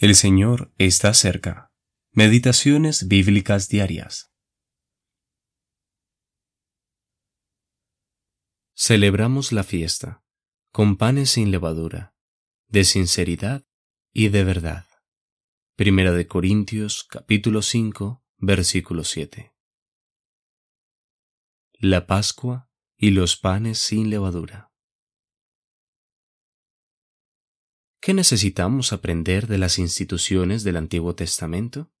El Señor está cerca. Meditaciones bíblicas diarias. Celebramos la fiesta con panes sin levadura, de sinceridad y de verdad. Primera de Corintios capítulo 5, versículo 7. La Pascua y los panes sin levadura. ¿Qué necesitamos aprender de las instituciones del Antiguo Testamento?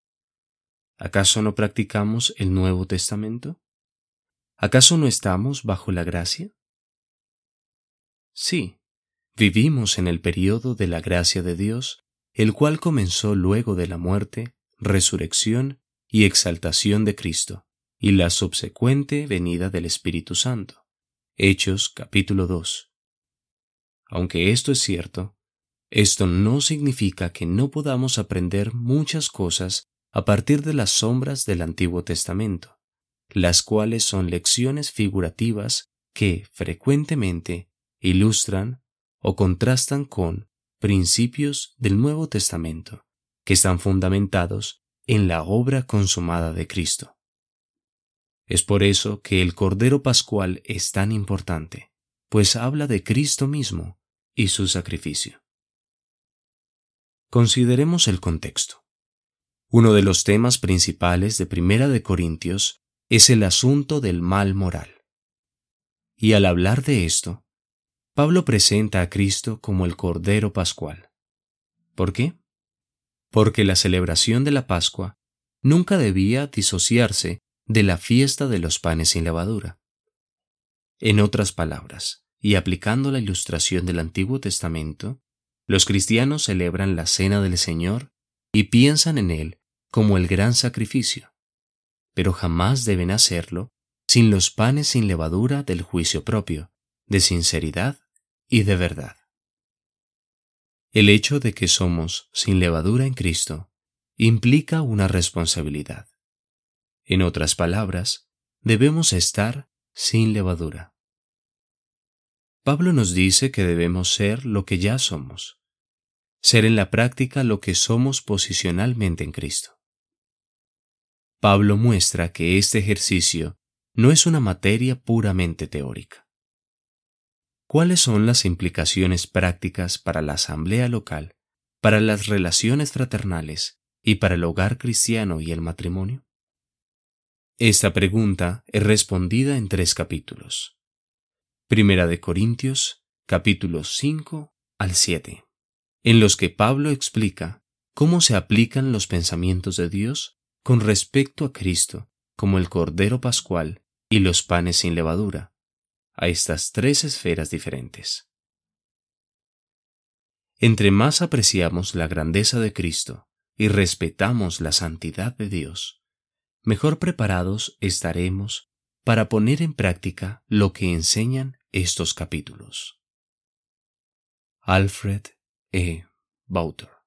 ¿Acaso no practicamos el Nuevo Testamento? ¿Acaso no estamos bajo la gracia? Sí, vivimos en el periodo de la gracia de Dios, el cual comenzó luego de la muerte, resurrección y exaltación de Cristo, y la subsecuente venida del Espíritu Santo. Hechos capítulo 2. Aunque esto es cierto, esto no significa que no podamos aprender muchas cosas a partir de las sombras del Antiguo Testamento, las cuales son lecciones figurativas que frecuentemente ilustran o contrastan con principios del Nuevo Testamento, que están fundamentados en la obra consumada de Cristo. Es por eso que el Cordero Pascual es tan importante, pues habla de Cristo mismo y su sacrificio. Consideremos el contexto. Uno de los temas principales de Primera de Corintios es el asunto del mal moral. Y al hablar de esto, Pablo presenta a Cristo como el Cordero Pascual. ¿Por qué? Porque la celebración de la Pascua nunca debía disociarse de la fiesta de los panes sin levadura. En otras palabras, y aplicando la ilustración del Antiguo Testamento, los cristianos celebran la cena del Señor y piensan en Él como el gran sacrificio, pero jamás deben hacerlo sin los panes sin levadura del juicio propio, de sinceridad y de verdad. El hecho de que somos sin levadura en Cristo implica una responsabilidad. En otras palabras, debemos estar sin levadura. Pablo nos dice que debemos ser lo que ya somos, ser en la práctica lo que somos posicionalmente en Cristo. Pablo muestra que este ejercicio no es una materia puramente teórica. ¿Cuáles son las implicaciones prácticas para la asamblea local, para las relaciones fraternales y para el hogar cristiano y el matrimonio? Esta pregunta es respondida en tres capítulos. Primera de Corintios, capítulos 5 al 7 en los que Pablo explica cómo se aplican los pensamientos de Dios con respecto a Cristo como el Cordero Pascual y los panes sin levadura, a estas tres esferas diferentes. Entre más apreciamos la grandeza de Cristo y respetamos la santidad de Dios, mejor preparados estaremos para poner en práctica lo que enseñan estos capítulos. Alfred E. Bauter.